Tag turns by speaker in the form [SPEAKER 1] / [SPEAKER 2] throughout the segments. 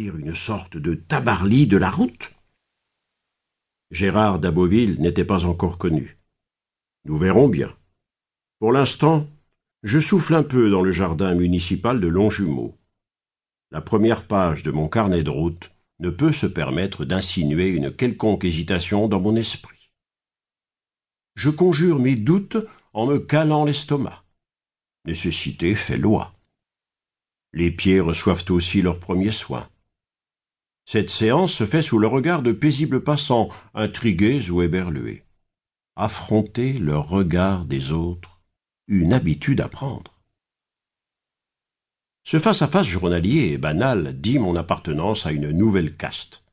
[SPEAKER 1] une sorte de tabarly de la route? Gérard d'Aboville n'était pas encore connu. Nous verrons bien. Pour l'instant, je souffle un peu dans le jardin municipal de Longjumeau. La première page de mon carnet de route ne peut se permettre d'insinuer une quelconque hésitation dans mon esprit. Je conjure mes doutes en me calant l'estomac. Nécessité fait loi. Les pieds reçoivent aussi leurs premiers soins. Cette séance se fait sous le regard de paisibles passants, intrigués ou éberlués. Affronter le regard des autres une habitude à prendre. Ce face-à-face journalier et banal dit mon appartenance à une nouvelle caste,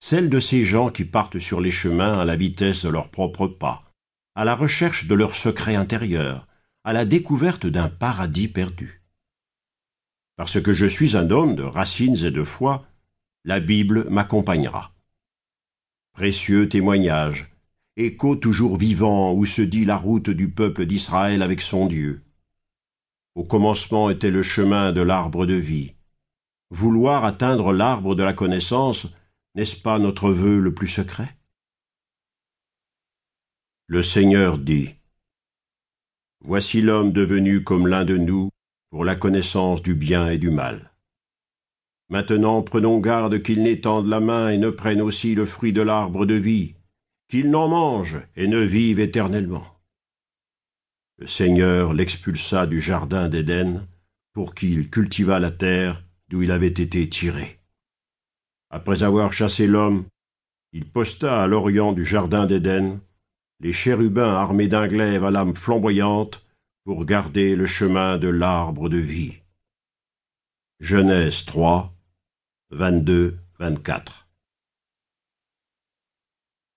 [SPEAKER 1] celle de ces gens qui partent sur les chemins à la vitesse de leurs propres pas, à la recherche de leur secret intérieur, à la découverte d'un paradis perdu. Parce que je suis un homme de racines et de foi, la Bible m'accompagnera. Précieux témoignage, écho toujours vivant où se dit la route du peuple d'Israël avec son Dieu. Au commencement était le chemin de l'arbre de vie. Vouloir atteindre l'arbre de la connaissance, n'est-ce pas notre vœu le plus secret? Le Seigneur dit Voici l'homme devenu comme l'un de nous pour la connaissance du bien et du mal. Maintenant prenons garde qu'il n'étende la main et ne prenne aussi le fruit de l'arbre de vie, qu'il n'en mange et ne vive éternellement. Le Seigneur l'expulsa du jardin d'Éden pour qu'il cultivât la terre d'où il avait été tiré. Après avoir chassé l'homme, il posta à l'orient du jardin d'Éden les chérubins armés d'un glaive à lame flamboyante pour garder le chemin de l'arbre de vie. Genèse 3, 22, 24.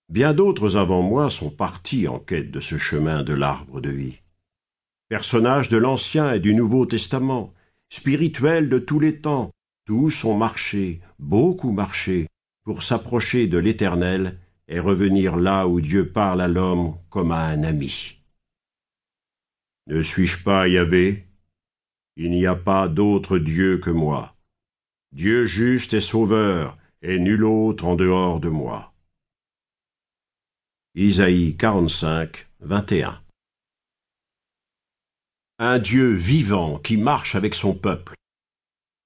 [SPEAKER 1] Bien d'autres avant moi sont partis en quête de ce chemin de l'arbre de vie. Personnages de l'Ancien et du Nouveau Testament, spirituels de tous les temps, tous ont marché, beaucoup marché, pour s'approcher de l'Éternel et revenir là où Dieu parle à l'homme comme à un ami. Ne suis-je pas Yahvé? Il n'y a pas d'autre Dieu que moi. Dieu juste et sauveur, et nul autre en dehors de moi. Isaïe 45, 21. Un Dieu vivant qui marche avec son peuple.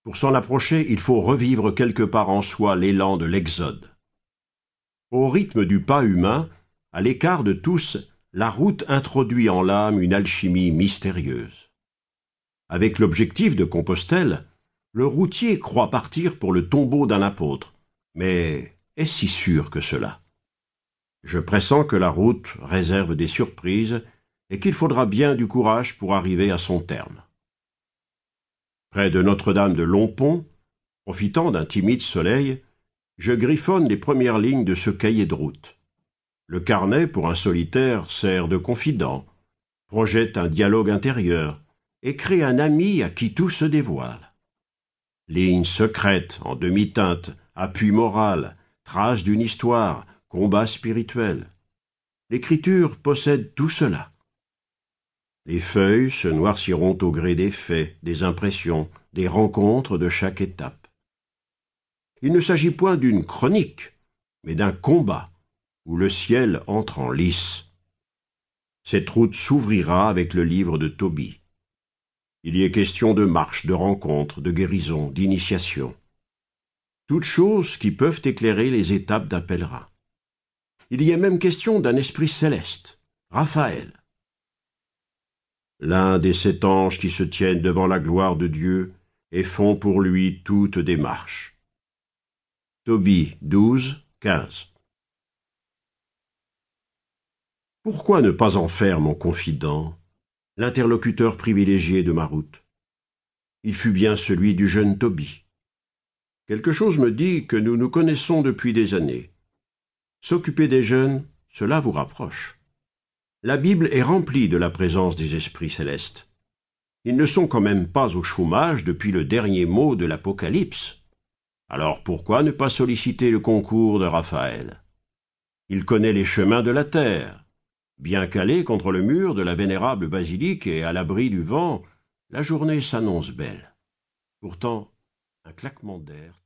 [SPEAKER 1] Pour s'en approcher, il faut revivre quelque part en soi l'élan de l'Exode. Au rythme du pas humain, à l'écart de tous, la route introduit en l'âme une alchimie mystérieuse. Avec l'objectif de Compostelle, le routier croit partir pour le tombeau d'un apôtre. Mais est-ce si sûr que cela? Je pressens que la route réserve des surprises et qu'il faudra bien du courage pour arriver à son terme. Près de Notre-Dame de Longpont, profitant d'un timide soleil, je griffonne les premières lignes de ce cahier de route. Le carnet, pour un solitaire, sert de confident, projette un dialogue intérieur et crée un ami à qui tout se dévoile. Lignes secrètes, en demi-teinte, appui moral, traces d'une histoire, combat spirituel. L'écriture possède tout cela. Les feuilles se noirciront au gré des faits, des impressions, des rencontres de chaque étape. Il ne s'agit point d'une chronique, mais d'un combat, où le ciel entre en lice. Cette route s'ouvrira avec le livre de Tobie. Il y est question de marche, de rencontre, de guérison, d'initiation. Toutes choses qui peuvent éclairer les étapes d'un pèlerin. Il y est même question d'un esprit céleste, Raphaël. L'un des sept anges qui se tiennent devant la gloire de Dieu et font pour lui toute démarche. Tobie 12, 15. Pourquoi ne pas en faire mon confident, l'interlocuteur privilégié de ma route Il fut bien celui du jeune Tobie. Quelque chose me dit que nous nous connaissons depuis des années. S'occuper des jeunes, cela vous rapproche. La Bible est remplie de la présence des esprits célestes. Ils ne sont quand même pas au chômage depuis le dernier mot de l'Apocalypse. Alors pourquoi ne pas solliciter le concours de Raphaël? Il connaît les chemins de la terre. Bien calé contre le mur de la vénérable basilique et à l'abri du vent, la journée s'annonce belle. Pourtant, un claquement d'air tourne.